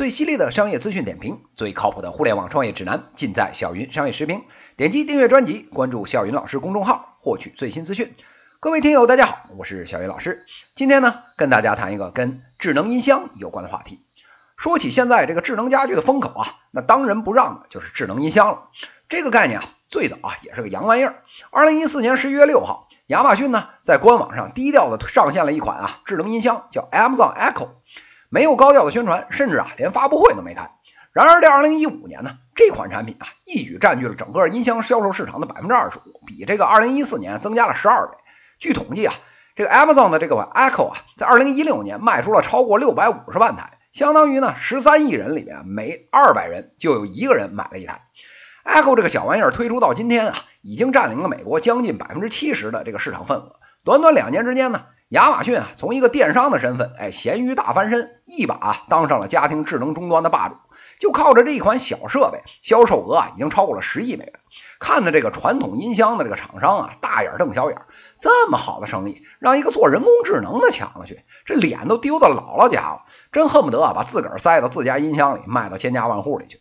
最犀利的商业资讯点评，最靠谱的互联网创业指南，尽在小云商业时评。点击订阅专辑，关注小云老师公众号，获取最新资讯。各位听友，大家好，我是小云老师。今天呢，跟大家谈一个跟智能音箱有关的话题。说起现在这个智能家居的风口啊，那当仁不让的就是智能音箱了。这个概念啊，最早啊也是个洋玩意儿。二零一四年十一月六号，亚马逊呢在官网上低调的上线了一款啊智能音箱，叫 Amazon Echo。没有高调的宣传，甚至啊连发布会都没开。然而，在二零一五年呢，这款产品啊一举占据了整个音箱销售市场的百分之二十五，比这个二零一四年增加了十二倍。据统计啊，这个 Amazon 的这个 Echo 啊，在二零一六年卖出了超过六百五十万台，相当于呢十三亿人里面每二百人就有一个人买了一台。Echo 这个小玩意儿推出到今天啊，已经占领了美国将近百分之七十的这个市场份额。短短两年之间呢。亚马逊啊，从一个电商的身份，哎，咸鱼大翻身，一把当上了家庭智能终端的霸主。就靠着这一款小设备，销售额啊已经超过了十亿美元。看的这个传统音箱的这个厂商啊，大眼瞪小眼。这么好的生意，让一个做人工智能的抢了去，这脸都丢到姥姥家了。真恨不得啊，把自个儿塞到自家音箱里，卖到千家万户里去。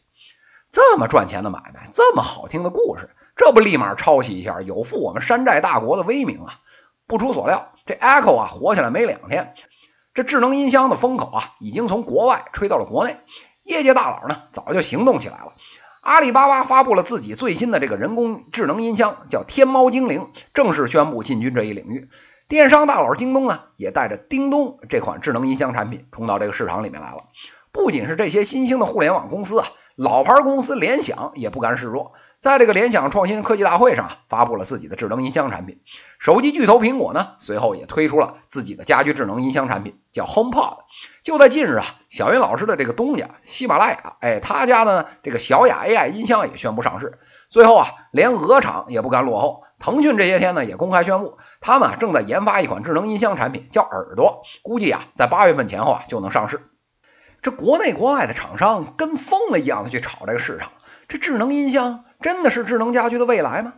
这么赚钱的买卖，这么好听的故事，这不立马抄袭一下，有负我们山寨大国的威名啊！不出所料，这 Echo 啊火起来没两天，这智能音箱的风口啊已经从国外吹到了国内。业界大佬呢早就行动起来了。阿里巴巴发布了自己最新的这个人工智能音箱，叫天猫精灵，正式宣布进军这一领域。电商大佬京东呢也带着叮咚这款智能音箱产品冲到这个市场里面来了。不仅是这些新兴的互联网公司啊，老牌公司联想也不甘示弱。在这个联想创新科技大会上，发布了自己的智能音箱产品。手机巨头苹果呢，随后也推出了自己的家居智能音箱产品，叫 HomePod。就在近日啊，小云老师的这个东家喜马拉雅，哎，他家的呢这个小雅 AI 音箱也宣布上市。最后啊，连鹅厂也不甘落后，腾讯这些天呢也公开宣布，他们啊正在研发一款智能音箱产品，叫耳朵，估计啊在八月份前后啊就能上市。这国内国外的厂商跟疯了一样的去炒这个市场，这智能音箱。真的是智能家居的未来吗？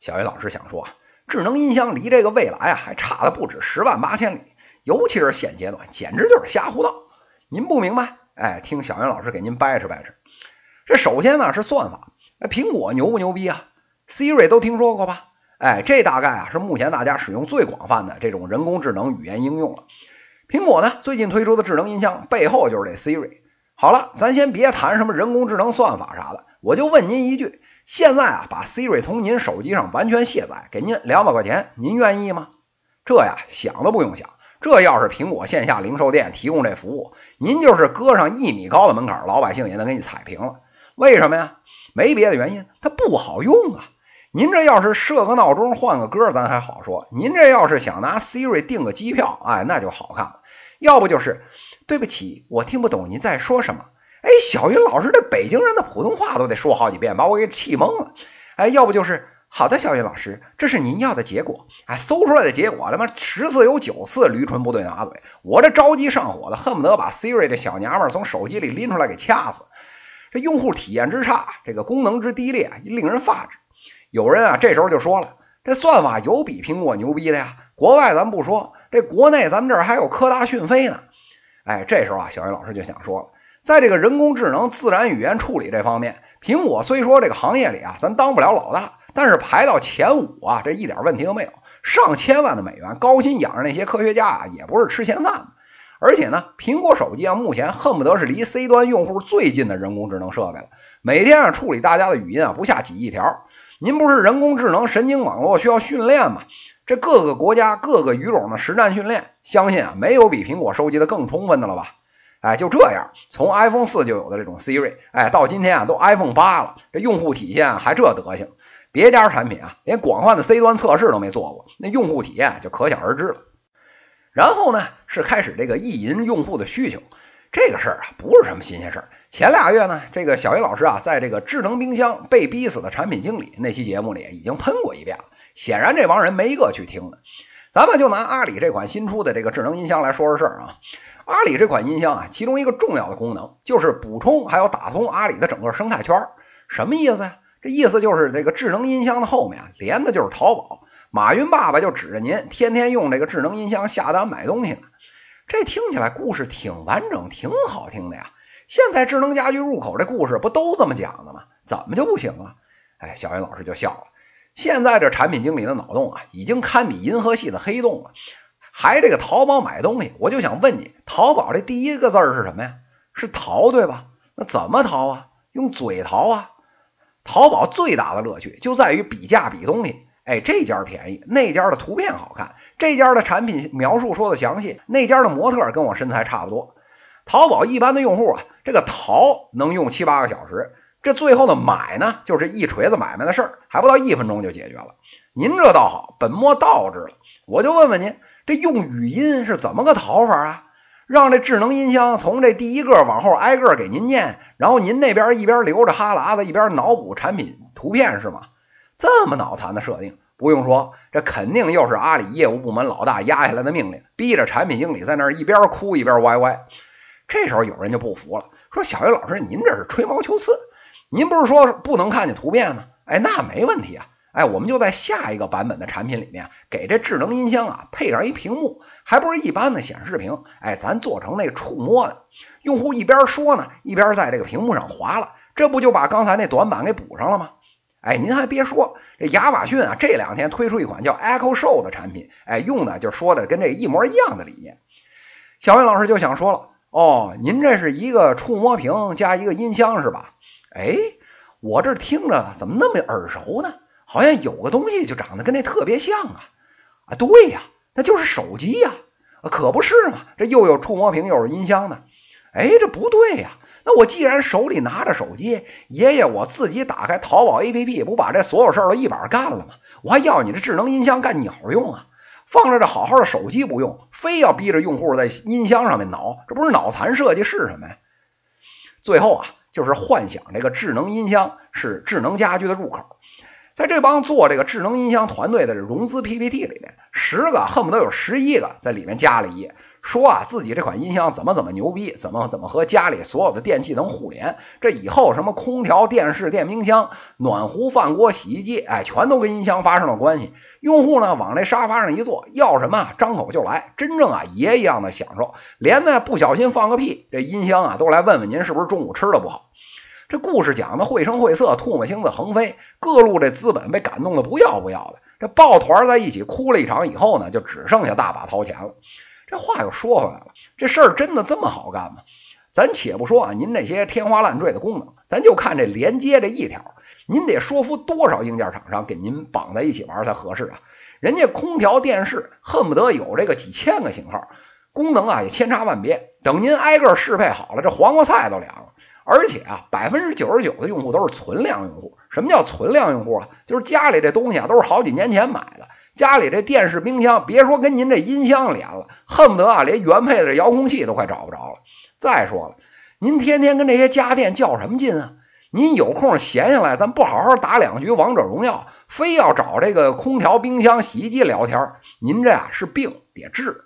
小云老师想说啊，智能音箱离这个未来啊还差的不止十万八千里，尤其是现阶段，简直就是瞎胡闹。您不明白？哎，听小云老师给您掰扯掰扯。这首先呢是算法，哎，苹果牛不牛逼啊？Siri 都听说过吧？哎，这大概啊是目前大家使用最广泛的这种人工智能语言应用了。苹果呢最近推出的智能音箱背后就是这 Siri。好了，咱先别谈什么人工智能算法啥的，我就问您一句。现在啊，把 Siri 从您手机上完全卸载，给您两百块钱，您愿意吗？这呀，想都不用想。这要是苹果线下零售店提供这服务，您就是搁上一米高的门槛，老百姓也能给你踩平了。为什么呀？没别的原因，它不好用啊。您这要是设个闹钟、换个歌，咱还好说。您这要是想拿 Siri 订个机票，哎，那就好看了。要不就是，对不起，我听不懂您在说什么。哎，小云老师，这北京人的普通话都得说好几遍，把我给气懵了。哎，要不就是好的，小云老师，这是您要的结果。哎，搜出来的结果，他妈十次有九次驴唇不对马嘴。我这着急上火的，恨不得把 Siri 这小娘们从手机里拎出来给掐死。这用户体验之差，这个功能之低劣，令人发指。有人啊，这时候就说了，这算法有比苹果牛逼的呀。国外咱不说，这国内咱们这儿还有科大讯飞呢。哎，这时候啊，小云老师就想说了。在这个人工智能、自然语言处理这方面，苹果虽说这个行业里啊，咱当不了老大，但是排到前五啊，这一点问题都没有。上千万的美元，高薪养着那些科学家啊，也不是吃闲饭的。而且呢，苹果手机啊，目前恨不得是离 C 端用户最近的人工智能设备了，每天啊处理大家的语音啊，不下几亿条。您不是人工智能神经网络需要训练吗？这各个国家各个语种的实战训练，相信啊，没有比苹果收集的更充分的了吧？哎，就这样，从 iPhone 四就有的这种 Siri，哎，到今天啊，都 iPhone 八了，这用户体验还这德行，别家产品啊，连广泛的 C 端测试都没做过，那用户体验就可想而知了。然后呢，是开始这个意淫用户的需求，这个事儿啊，不是什么新鲜事儿。前俩月呢，这个小云老师啊，在这个智能冰箱被逼死的产品经理那期节目里已经喷过一遍了，显然这帮人没一个去听的。咱们就拿阿里这款新出的这个智能音箱来说说事儿啊。阿里这款音箱啊，其中一个重要的功能就是补充还有打通阿里的整个生态圈。什么意思呀？这意思就是这个智能音箱的后面连的就是淘宝。马云爸爸就指着您天天用这个智能音箱下单买东西呢。这听起来故事挺完整，挺好听的呀。现在智能家居入口这故事不都这么讲的吗？怎么就不行了？哎，小云老师就笑了。现在这产品经理的脑洞啊，已经堪比银河系的黑洞了。还这个淘宝买东西，我就想问你，淘宝这第一个字是什么呀？是淘对吧？那怎么淘啊？用嘴淘啊！淘宝最大的乐趣就在于比价比东西。哎，这家便宜，那家的图片好看，这家的产品描述说的详细，那家的模特跟我身材差不多。淘宝一般的用户啊，这个淘能用七八个小时，这最后的买呢，就是一锤子买卖的事儿，还不到一分钟就解决了。您这倒好，本末倒置了。我就问问您，这用语音是怎么个讨法啊？让这智能音箱从这第一个往后挨个给您念，然后您那边一边流着哈喇子，一边脑补产品图片是吗？这么脑残的设定，不用说，这肯定又是阿里业务部门老大压下来的命令，逼着产品经理在那儿一边哭一边歪歪。这时候有人就不服了，说：“小岳老师，您这是吹毛求疵。您不是说不能看见图片吗？哎，那没问题啊。哎，我们就在下一个版本的产品里面，给这智能音箱啊配上一屏幕，还不是一般的显示屏，哎，咱做成那触摸的，用户一边说呢，一边在这个屏幕上划了，这不就把刚才那短板给补上了吗？”哎，您还别说，这亚马逊啊，这两天推出一款叫 Echo Show 的产品，哎，用的就说的跟这一模一样的理念。小云老师就想说了，哦，您这是一个触摸屏加一个音箱是吧？哎，我这听着怎么那么耳熟呢？好像有个东西就长得跟这特别像啊！啊，对呀，那就是手机呀，可不是嘛，这又有触摸屏又是音箱的。哎，这不对呀。那我既然手里拿着手机，爷爷我自己打开淘宝 APP，不把这所有事儿都一把干了吗？我还要你这智能音箱干鸟用啊？放着这好好的手机不用，非要逼着用户在音箱上面挠，这不是脑残设计是什么呀？最后啊，就是幻想这个智能音箱是智能家居的入口，在这帮做这个智能音箱团队的融资 PPT 里面，十个恨不得有十一个在里面加了一页。说啊，自己这款音箱怎么怎么牛逼，怎么怎么和家里所有的电器能互联？这以后什么空调、电视、电冰箱、暖壶、饭锅、洗衣机，哎，全都跟音箱发生了关系。用户呢，往这沙发上一坐，要什么张口就来，真正啊爷一样的享受。连呢不小心放个屁，这音箱啊都来问问您是不是中午吃的不好。这故事讲的绘声绘色，唾沫星子横飞，各路这资本被感动的不要不要的。这抱团在一起哭了一场以后呢，就只剩下大把掏钱了。这话又说回来了，这事儿真的这么好干吗？咱且不说啊，您那些天花乱坠的功能，咱就看这连接这一条，您得说服多少硬件厂商给您绑在一起玩才合适啊？人家空调、电视恨不得有这个几千个型号，功能啊也千差万别。等您挨个适配好了，这黄瓜菜都凉了。而且啊，百分之九十九的用户都是存量用户。什么叫存量用户啊？就是家里这东西啊都是好几年前买的。家里这电视、冰箱，别说跟您这音箱连了，恨不得啊，连原配的遥控器都快找不着了。再说了，您天天跟这些家电较什么劲啊？您有空闲下来，咱不好好打两局王者荣耀，非要找这个空调、冰箱、洗衣机聊天，您这啊是病得治。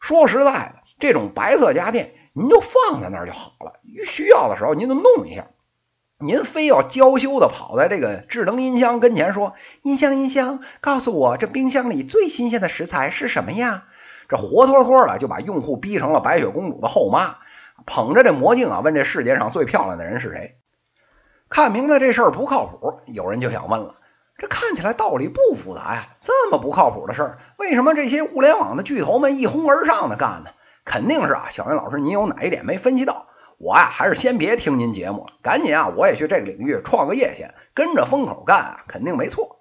说实在的，这种白色家电，您就放在那儿就好了，需要的时候您就弄一下。您非要娇羞的跑在这个智能音箱跟前说：“音箱，音箱，告诉我这冰箱里最新鲜的食材是什么呀？”这活脱脱的就把用户逼成了白雪公主的后妈，捧着这魔镜啊，问这世界上最漂亮的人是谁？看明白这事儿不靠谱，有人就想问了：这看起来道理不复杂呀，这么不靠谱的事儿，为什么这些互联网的巨头们一哄而上的干呢？肯定是啊，小云老师，您有哪一点没分析到？我呀，还是先别听您节目了，赶紧啊，我也去这个领域创个业先，跟着风口干啊，肯定没错。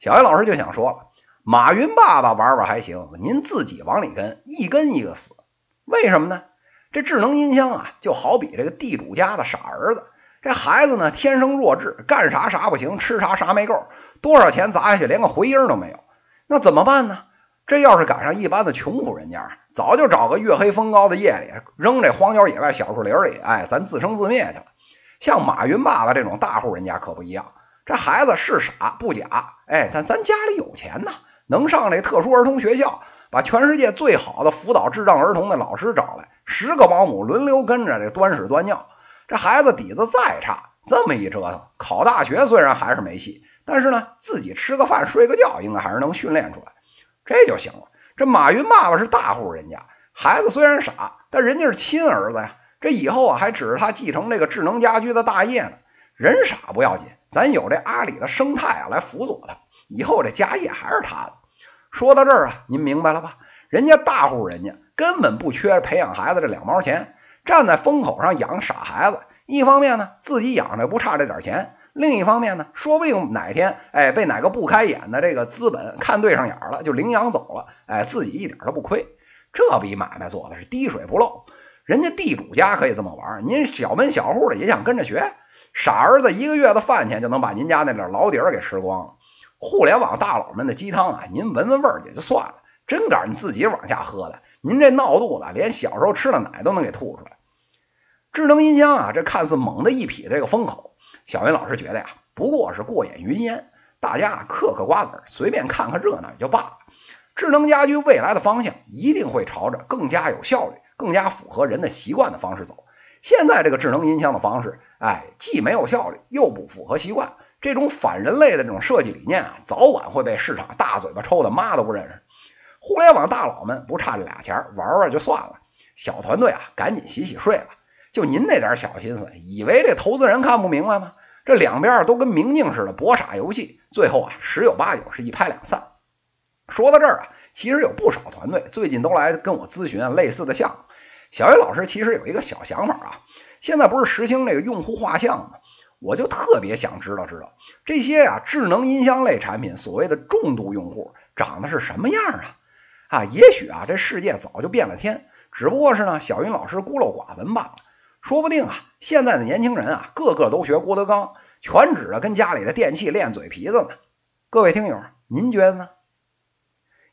小云老师就想说了，马云爸爸玩玩还行，您自己往里跟，一跟一个死。为什么呢？这智能音箱啊，就好比这个地主家的傻儿子，这孩子呢天生弱智，干啥啥不行，吃啥啥没够，多少钱砸下去连个回音都没有，那怎么办呢？这要是赶上一般的穷苦人家，早就找个月黑风高的夜里扔这荒郊野外小树林里，哎，咱自生自灭去了。像马云爸爸这种大户人家可不一样，这孩子是傻不假，哎，但咱家里有钱呐，能上这特殊儿童学校，把全世界最好的辅导智障儿童的老师找来，十个保姆轮流跟着这端屎端尿。这孩子底子再差，这么一折腾，考大学虽然还是没戏，但是呢，自己吃个饭睡个觉，应该还是能训练出来。这就行了。这马云爸爸是大户人家，孩子虽然傻，但人家是亲儿子呀。这以后啊还指着他继承这个智能家居的大业呢。人傻不要紧，咱有这阿里的生态啊来辅佐他，以后这家业还是他的。说到这儿啊，您明白了吧？人家大户人家根本不缺培养孩子这两毛钱，站在风口上养傻孩子。一方面呢，自己养着不差这点钱；另一方面呢，说不定哪天哎被哪个不开眼的这个资本看对上眼了，就领养走了，哎自己一点都不亏。这笔买卖做的是滴水不漏。人家地主家可以这么玩，您小门小户的也想跟着学？傻儿子一个月的饭钱就能把您家那点老底儿给吃光了。互联网大佬们的鸡汤啊，您闻闻味儿也就算了，真敢自己往下喝的，您这闹肚子，连小时候吃的奶都能给吐出来。智能音箱啊，这看似猛的一匹这个风口，小云老师觉得呀，不过是过眼云烟，大家嗑嗑瓜子，随便看看热闹也就罢了。智能家居未来的方向一定会朝着更加有效率、更加符合人的习惯的方式走。现在这个智能音箱的方式，哎，既没有效率，又不符合习惯，这种反人类的这种设计理念啊，早晚会被市场大嘴巴抽的妈都不认识。互联网大佬们不差这俩钱，玩玩就算了，小团队啊，赶紧洗洗睡吧。就您那点小心思，以为这投资人看不明白吗？这两边都跟明镜似的搏傻游戏，最后啊十有八九是一拍两散。说到这儿啊，其实有不少团队最近都来跟我咨询类似的项目。小叶老师其实有一个小想法啊，现在不是实行这个用户画像吗？我就特别想知道知道这些呀智能音箱类产品所谓的重度用户长得是什么样啊？啊，也许啊这世界早就变了天，只不过是呢小云老师孤陋寡闻罢了。说不定啊，现在的年轻人啊，个个都学郭德纲，全指着跟家里的电器练嘴皮子呢。各位听友，您觉得呢？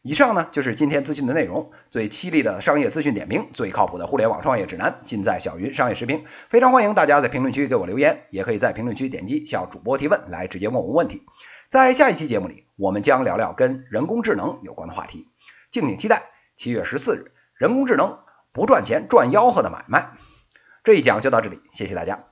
以上呢就是今天资讯的内容，最犀利的商业资讯点评，最靠谱的互联网创业指南，尽在小云商业视频。非常欢迎大家在评论区给我留言，也可以在评论区点击向主播提问，来直接问我问题。在下一期节目里，我们将聊聊跟人工智能有关的话题，敬请期待。七月十四日，人工智能不赚钱赚吆喝的买卖。这一讲就到这里，谢谢大家。